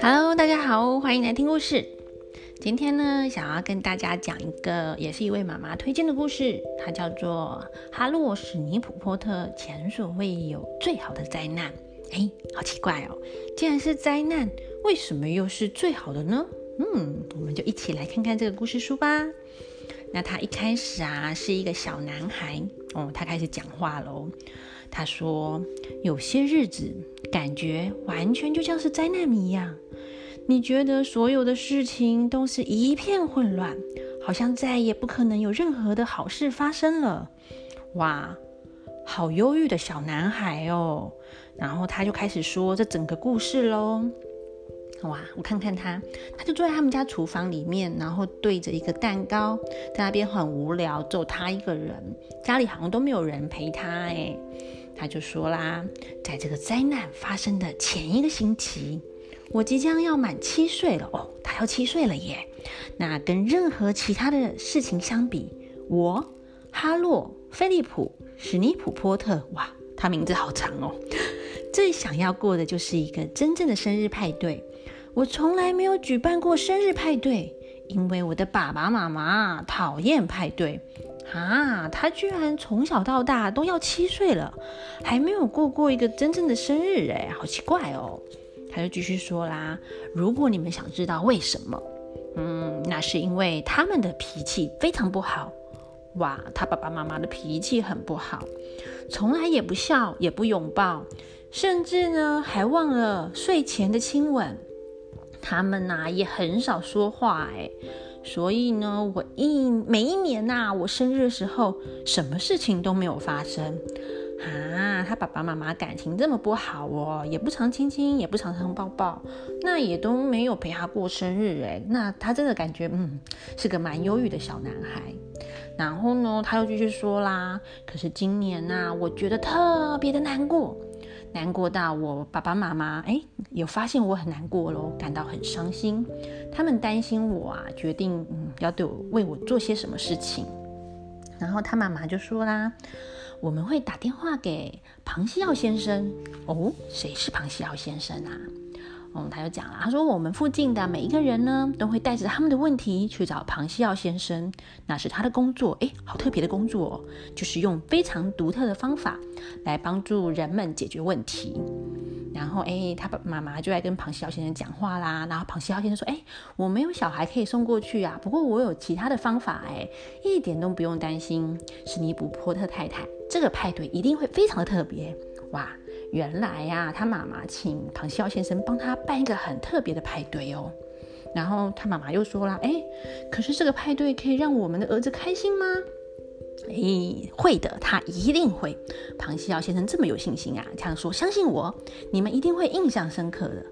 Hello，大家好，欢迎来听故事。今天呢，想要跟大家讲一个，也是一位妈妈推荐的故事，它叫做《哈洛史尼普波特前所未有最好的灾难》。哎，好奇怪哦，既然是灾难，为什么又是最好的呢？嗯，我们就一起来看看这个故事书吧。那他一开始啊，是一个小男孩哦，他开始讲话喽。他说：“有些日子，感觉完全就像是灾难一样。你觉得所有的事情都是一片混乱，好像再也不可能有任何的好事发生了。哇，好忧郁的小男孩哦。然后他就开始说这整个故事喽。哇，我看看他，他就坐在他们家厨房里面，然后对着一个蛋糕，在那边很无聊，只有他一个人，家里好像都没有人陪他哎。”他就说啦，在这个灾难发生的前一个星期，我即将要满七岁了哦，他要七岁了耶。那跟任何其他的事情相比，我哈洛菲利普史尼普波特，哇，他名字好长哦。最想要过的就是一个真正的生日派对。我从来没有举办过生日派对，因为我的爸爸妈妈讨厌派对。啊，他居然从小到大都要七岁了，还没有过过一个真正的生日哎，好奇怪哦。他就继续说啦，如果你们想知道为什么，嗯，那是因为他们的脾气非常不好。哇，他爸爸妈妈的脾气很不好，从来也不笑，也不拥抱，甚至呢还忘了睡前的亲吻。他们呐也很少说话哎。所以呢，我一每一年呐，我生日的时候，什么事情都没有发生啊。他爸爸妈妈感情这么不好哦，也不常亲亲，也不常常抱抱，那也都没有陪他过生日哎。那他真的感觉嗯，是个蛮忧郁的小男孩。然后呢，他又继续说啦，可是今年呐，我觉得特别的难过。难过到我爸爸妈妈哎，有发现我很难过喽，感到很伤心。他们担心我啊，决定嗯要对我为我做些什么事情。然后他妈妈就说啦：“我们会打电话给庞西奥先生哦，谁是庞西奥先生啊？”嗯，他就讲了，他说我们附近的每一个人呢，都会带着他们的问题去找庞西奥先生，那是他的工作，哎，好特别的工作哦，就是用非常独特的方法来帮助人们解决问题。然后，哎，他爸爸妈妈就在跟庞西奥先生讲话啦。然后庞西奥先生说，哎，我没有小孩可以送过去啊，不过我有其他的方法，哎，一点都不用担心。史尼普波特太太，这个派对一定会非常的特别，哇！原来呀，他妈妈请庞西奥先生帮他办一个很特别的派对哦。然后他妈妈又说了：“哎，可是这个派对可以让我们的儿子开心吗？”哎，会的，他一定会。庞西奥先生这么有信心啊，这样说，相信我，你们一定会印象深刻的。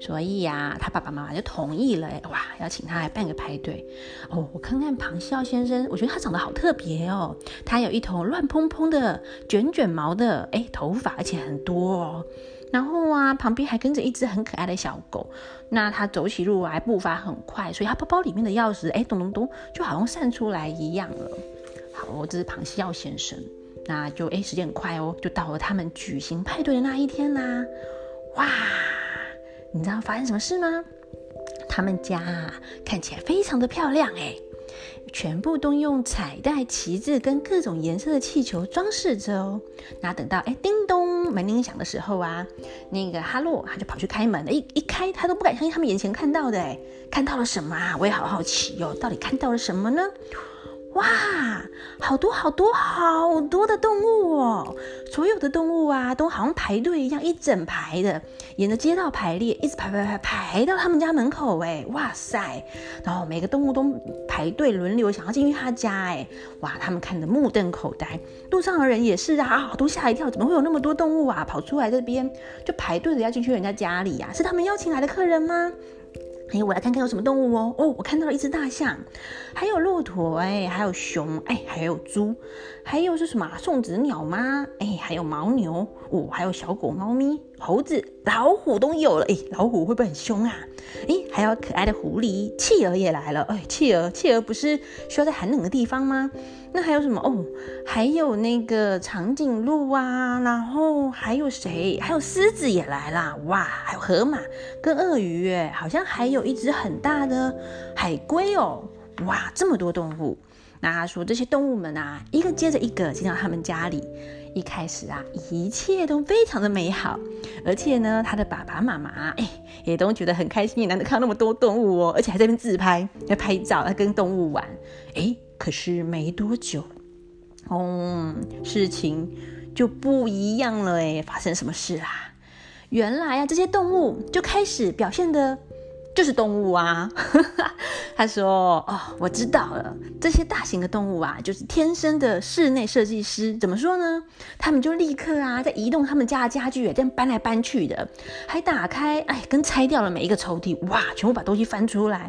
所以呀，他爸爸妈妈就同意了。哇，要请他来办个派对哦。我看看庞西奥先生，我觉得他长得好特别哦。他有一头乱蓬蓬的卷卷毛的哎头发，而且很多哦。然后啊，旁边还跟着一只很可爱的小狗。那他走起路来步伐很快，所以他包包里面的钥匙哎咚咚咚，就好像散出来一样了。好，这是庞西奥先生。那就哎，时间很快哦，就到了他们举行派对的那一天啦。哇！你知道发生什么事吗？他们家啊看起来非常的漂亮哎，全部都用彩带、旗帜跟各种颜色的气球装饰着哦。那等到哎叮咚门铃响的时候啊，那个哈洛他就跑去开门，一一开他都不敢相信他们眼前看到的哎，看到了什么啊？我也好好奇哟，到底看到了什么呢？哇，好多好多好多的动物哦！所有的动物啊，都好像排队一样，一整排的沿着街道排列，一直排排排排到他们家门口哎！哇塞！然后每个动物都排队轮流想要进去他家哎！哇，他们看得目瞪口呆，路上的人也是啊，都吓一跳，怎么会有那么多动物啊？跑出来这边就排队的要进去人家家里呀？是他们邀请来的客人吗？哎，我来看看有什么动物哦。哦，我看到了一只大象，还有骆驼，哎，还有熊，哎，还有猪，还有是什么？送子鸟吗？哎，还有牦牛，哦，还有小狗、猫咪、猴子、老虎都有了。哎，老虎会不会很凶啊？哎，还有可爱的狐狸，企鹅也来了。哎，企鹅，企鹅不是需要在寒冷的地方吗？那还有什么哦？还有那个长颈鹿啊，然后还有谁？还有狮子也来啦！哇，还有河马跟鳄鱼，哎，好像还有一只很大的海龟哦！哇，这么多动物。那他说这些动物们啊，一个接着一个进到他们家里。一开始啊，一切都非常的美好，而且呢，他的爸爸妈妈哎，也都觉得很开心，也难得看到那么多动物哦，而且还在那边自拍，要拍照，要跟动物玩，哎。可是没多久，哦，事情就不一样了哎！发生什么事啊？原来啊，这些动物就开始表现的。就是动物啊，他说：“哦，我知道了，这些大型的动物啊，就是天生的室内设计师。怎么说呢？他们就立刻啊，在移动他们家的家具，这样搬来搬去的，还打开，哎，跟拆掉了每一个抽屉，哇，全部把东西翻出来。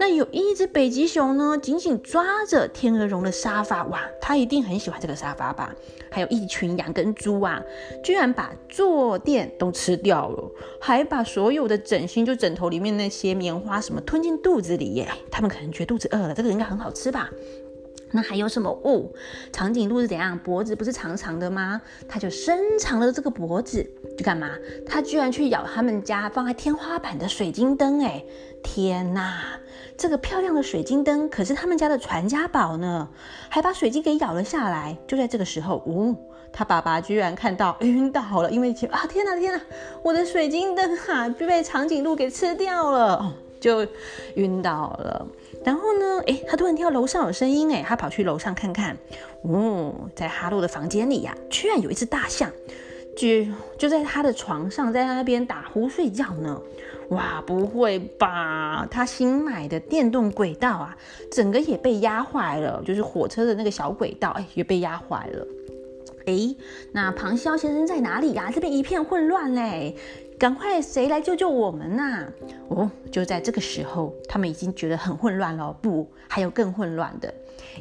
那有一只北极熊呢，紧紧抓着天鹅绒的沙发，哇，它一定很喜欢这个沙发吧？还有一群羊跟猪啊，居然把坐垫都吃掉了，还把所有的枕芯，就枕头里面那。”些棉花什么吞进肚子里耶？他们可能觉得肚子饿了，这个应该很好吃吧？那还有什么？哦，长颈鹿是怎样？脖子不是长长的吗？它就伸长了这个脖子，就干嘛？它居然去咬他们家放在天花板的水晶灯！哎，天哪！这个漂亮的水晶灯可是他们家的传家宝呢，还把水晶给咬了下来。就在这个时候，哦。他爸爸居然看到晕倒了，因为啊天哪天哪，我的水晶灯啊就被长颈鹿给吃掉了，就晕倒了。然后呢，哎，他突然听到楼上有声音，哎，他跑去楼上看看，哦，在哈洛的房间里呀，居然有一只大象，就就在他的床上，在他那边打呼睡觉呢。哇，不会吧？他新买的电动轨道啊，整个也被压坏了，就是火车的那个小轨道，哎，也被压坏了。哎，那庞肖先生在哪里呀？这边一片混乱嘞，赶快谁来救救我们呐？哦，就在这个时候，他们已经觉得很混乱了。不，还有更混乱的，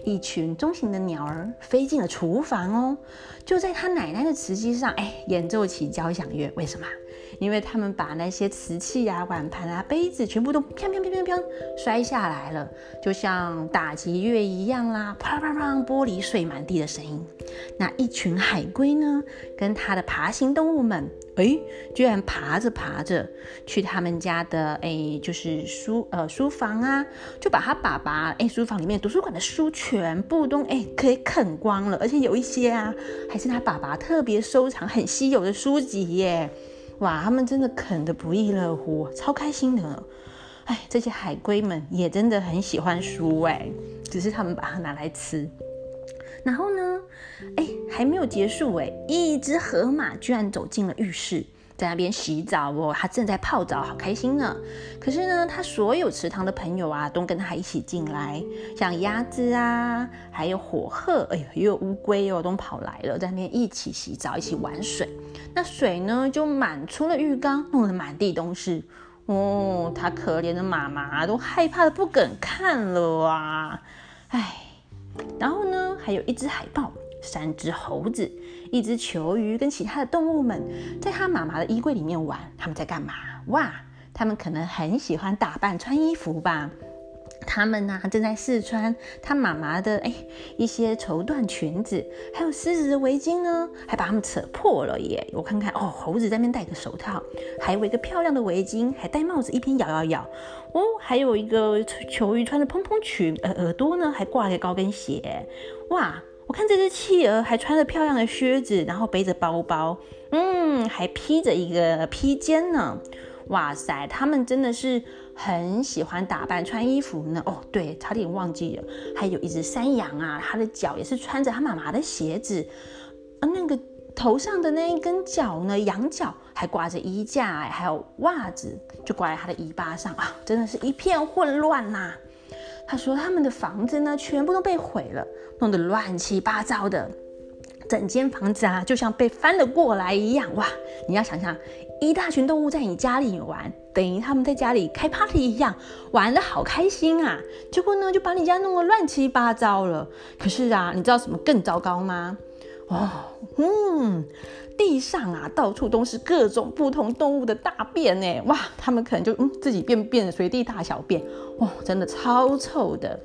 一群中型的鸟儿飞进了厨房哦，就在他奶奶的瓷器上，哎，演奏起交响乐。为什么？因为他们把那些瓷器啊、碗盘啊、杯子全部都砰砰砰砰砰摔下来了，就像打击乐一样啦，啪啪啪，玻璃碎满地的声音。那一群海龟呢，跟它的爬行动物们，哎，居然爬着爬着去他们家的哎，就是书呃书房啊，就把他爸爸哎书房里面图书馆的书全部都哎可以啃光了，而且有一些啊，还是他爸爸特别收藏很稀有的书籍耶。哇，他们真的啃得不亦乐乎，超开心的。哎，这些海龟们也真的很喜欢书哎，只是他们把它拿来吃。然后呢，哎，还没有结束哎，一只河马居然走进了浴室。在那边洗澡哦，他正在泡澡，好开心呢。可是呢，他所有池塘的朋友啊，都跟他一起进来，像鸭子啊，还有火鹤，哎呦，也有乌龟哦，都跑来了，在那边一起洗澡，一起玩水。那水呢，就满出了浴缸，弄得满地都是。哦，他可怜的妈妈都害怕的不敢看了啊！哎，然后呢，还有一只海豹。三只猴子，一只球鱼，跟其他的动物们，在他妈妈的衣柜里面玩。他们在干嘛？哇，他们可能很喜欢打扮、穿衣服吧。他们呢，正在试穿他妈妈的哎一些绸缎裙子，还有狮子的围巾呢，还把它们扯破了耶！我看看哦，猴子在那边戴个手套，还围个漂亮的围巾，还戴帽子，一边摇摇摇。哦，还有一个球鱼穿着蓬蓬裙，呃，耳朵呢还挂了高跟鞋。哇！我看这只企鹅还穿着漂亮的靴子，然后背着包包，嗯，还披着一个披肩呢。哇塞，他们真的是很喜欢打扮、穿衣服呢。哦，对，差点忘记了，还有一只山羊啊，它的脚也是穿着它妈妈的鞋子，啊，那个头上的那一根角呢，羊角还挂着衣架，还有袜子就挂在它的尾巴上啊，真的是一片混乱呐。他说他们的房子呢，全部都被毁了，弄得乱七八糟的，整间房子啊，就像被翻了过来一样。哇，你要想想，一大群动物在你家里玩，等于他们在家里开 party 一样，玩的好开心啊！结果呢，就把你家弄得乱七八糟了。可是啊，你知道什么更糟糕吗？哦，嗯，地上啊，到处都是各种不同动物的大便呢！哇，他们可能就嗯自己便便随地大小便，哇，真的超臭的。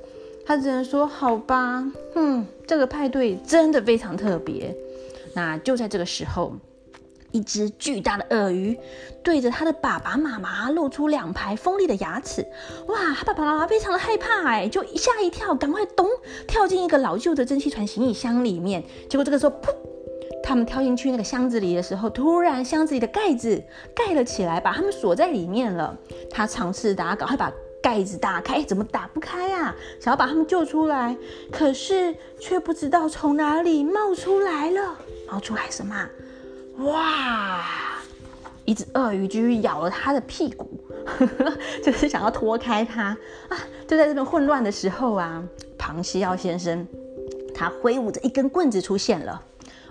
他只能说好吧，嗯，这个派对真的非常特别。那就在这个时候，一只巨大的鳄鱼对着他的爸爸妈妈露出两排锋利的牙齿，哇，他爸爸妈妈非常的害怕，哎，就吓一跳，赶快咚跳进一个老旧的蒸汽船行李箱里面。结果这个时候，噗，他们跳进去那个箱子里的时候，突然箱子里的盖子盖了起来，把他们锁在里面了。他尝试打，赶快把。盖子打开，怎么打不开啊？想要把他们救出来，可是却不知道从哪里冒出来了。冒出来什么？哇！一只鳄鱼居然咬了他的屁股，就是想要拖开他啊！就在这边混乱的时候啊，庞西奥先生他挥舞着一根棍子出现了。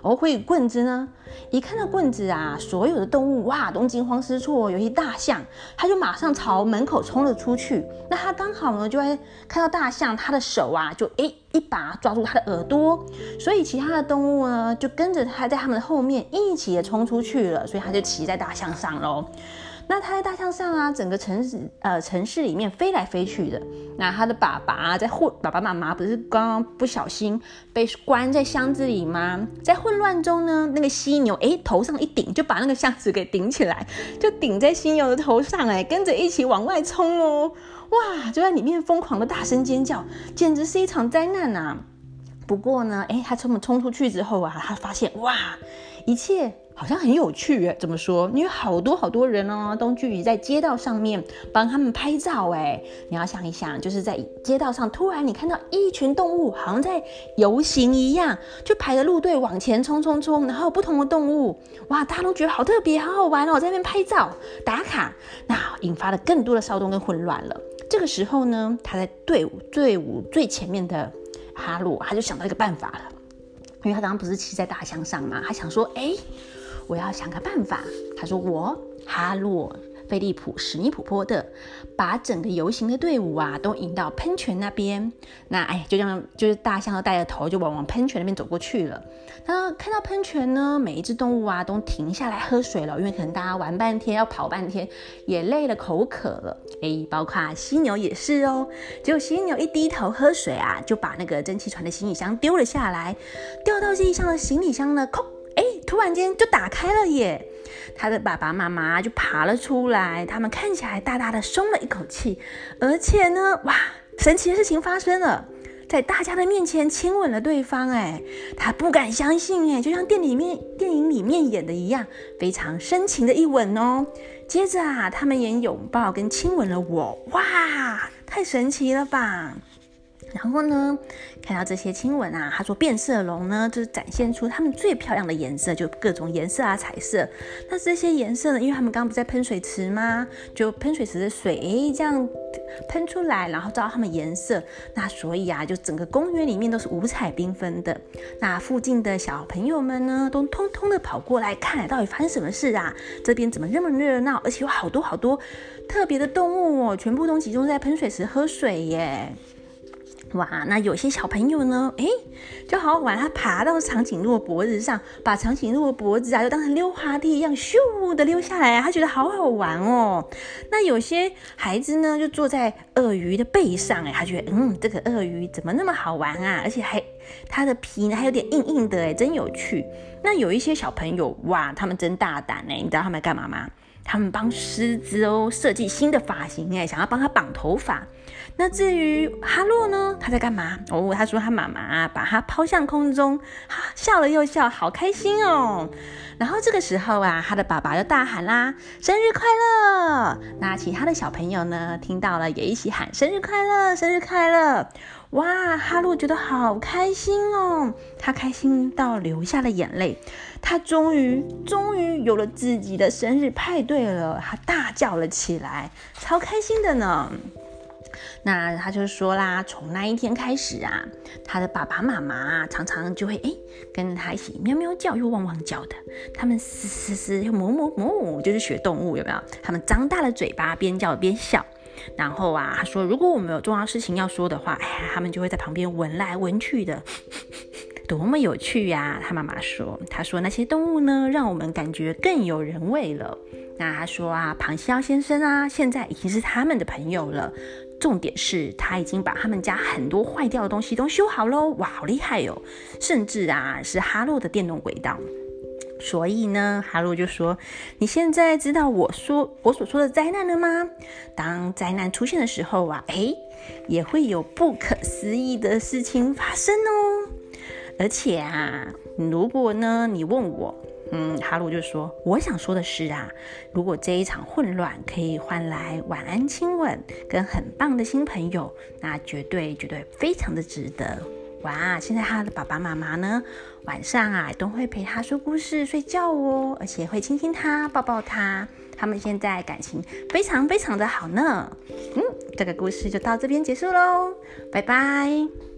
而，会棍子呢？一看到棍子啊，所有的动物哇都惊慌失措。有一大象，它就马上朝门口冲了出去。那它刚好呢，就会看到大象，它的手啊就诶一把抓住它的耳朵。所以其他的动物呢，就跟着它在它们的后面一起也冲出去了。所以它就骑在大象上喽。那他在大象上啊，整个城市呃城市里面飞来飞去的。那他的爸爸在混，爸爸妈妈不是刚刚不小心被关在箱子里吗？在混乱中呢，那个犀牛哎头上一顶，就把那个箱子给顶起来，就顶在犀牛的头上哎，跟着一起往外冲哦！哇，就在里面疯狂的大声尖叫，简直是一场灾难呐！不过呢，哎，他这么冲出去之后啊，他发现哇，一切。好像很有趣耶，怎么说？因为好多好多人哦，都聚集在街道上面帮他们拍照哎。你要想一想，就是在街道上，突然你看到一群动物，好像在游行一样，就排着路队往前冲冲冲，然后不同的动物，哇，大家都觉得好特别，好好玩哦，在那边拍照打卡，那引发了更多的骚动跟混乱了。这个时候呢，他在队伍队伍最前面的哈鲁，他就想到一个办法了，因为他刚刚不是骑在大象上嘛，他想说，哎。我要想个办法。他说：“我哈洛菲利普史尼普波特把整个游行的队伍啊都引到喷泉那边。那哎，就这样，就是大象都带着头就往往喷泉那边走过去了。那看到喷泉呢，每一只动物啊都停下来喝水了，因为可能大家玩半天要跑半天，也累了，口渴了。哎，包括犀牛也是哦。结果犀牛一低头喝水啊，就把那个蒸汽船的行李箱丢了下来，掉到地上的行李箱呢，空。”突然间就打开了耶！他的爸爸妈妈就爬了出来，他们看起来大大的松了一口气，而且呢，哇，神奇的事情发生了，在大家的面前亲吻了对方。哎，他不敢相信，哎，就像电影里面电影里面演的一样，非常深情的一吻哦。接着啊，他们也拥抱跟亲吻了我，哇，太神奇了吧！然后呢，看到这些亲吻啊，他说变色龙呢，就是展现出它们最漂亮的颜色，就各种颜色啊，彩色。那这些颜色呢，因为他们刚刚不在喷水池吗？就喷水池的水，这样喷出来，然后照它们颜色，那所以啊，就整个公园里面都是五彩缤纷的。那附近的小朋友们呢，都通通的跑过来看，到底发生什么事啊？这边怎么那么热闹？而且有好多好多特别的动物哦，全部都集中在喷水池喝水耶。哇，那有些小朋友呢，哎，就好好玩，他爬到长颈鹿的脖子上，把长颈鹿的脖子啊，就当成溜滑梯一样，咻的溜下来，他觉得好好玩哦。那有些孩子呢，就坐在鳄鱼的背上，哎，他觉得，嗯，这个鳄鱼怎么那么好玩啊？而且还它的皮呢，还有点硬硬的，哎，真有趣。那有一些小朋友，哇，他们真大胆哎，你知道他们干嘛吗？他们帮狮子哦设计新的发型，哎，想要帮他绑头发。那至于哈洛呢？他在干嘛？哦，他说他妈妈把他抛向空中，哈，笑了又笑，好开心哦。然后这个时候啊，他的爸爸就大喊啦：“生日快乐！”那其他的小朋友呢，听到了也一起喊：“生日快乐，生日快乐！”哇，哈洛觉得好开心哦，他开心到流下了眼泪。他终于，终于有了自己的生日派对了，他大叫了起来，超开心的呢。那他就说啦，从那一天开始啊，他的爸爸妈妈常常就会哎跟着他一起喵喵叫又汪汪叫的，他们嘶嘶嘶又哞哞哞，就是学动物有没有？他们张大了嘴巴，边叫边笑。然后啊，他说如果我们有重要事情要说的话，哎，他们就会在旁边闻来闻去的，多么有趣呀！他妈妈说，他说那些动物呢，让我们感觉更有人味了。那他说啊，螃蟹先生啊，现在已经是他们的朋友了。重点是他已经把他们家很多坏掉的东西都修好喽，哇，好厉害哟！甚至啊，是哈洛的电动轨道。所以呢，哈洛就说：“你现在知道我说我所说的灾难了吗？当灾难出现的时候啊，哎，也会有不可思议的事情发生哦。而且啊，如果呢，你问我。”嗯，哈鲁就说：“我想说的是啊，如果这一场混乱可以换来晚安亲吻跟很棒的新朋友，那绝对绝对非常的值得。哇，现在他的爸爸妈妈呢，晚上啊都会陪他说故事睡觉哦，而且会亲亲他、抱抱他。他们现在感情非常非常的好呢。嗯，这个故事就到这边结束喽，拜拜。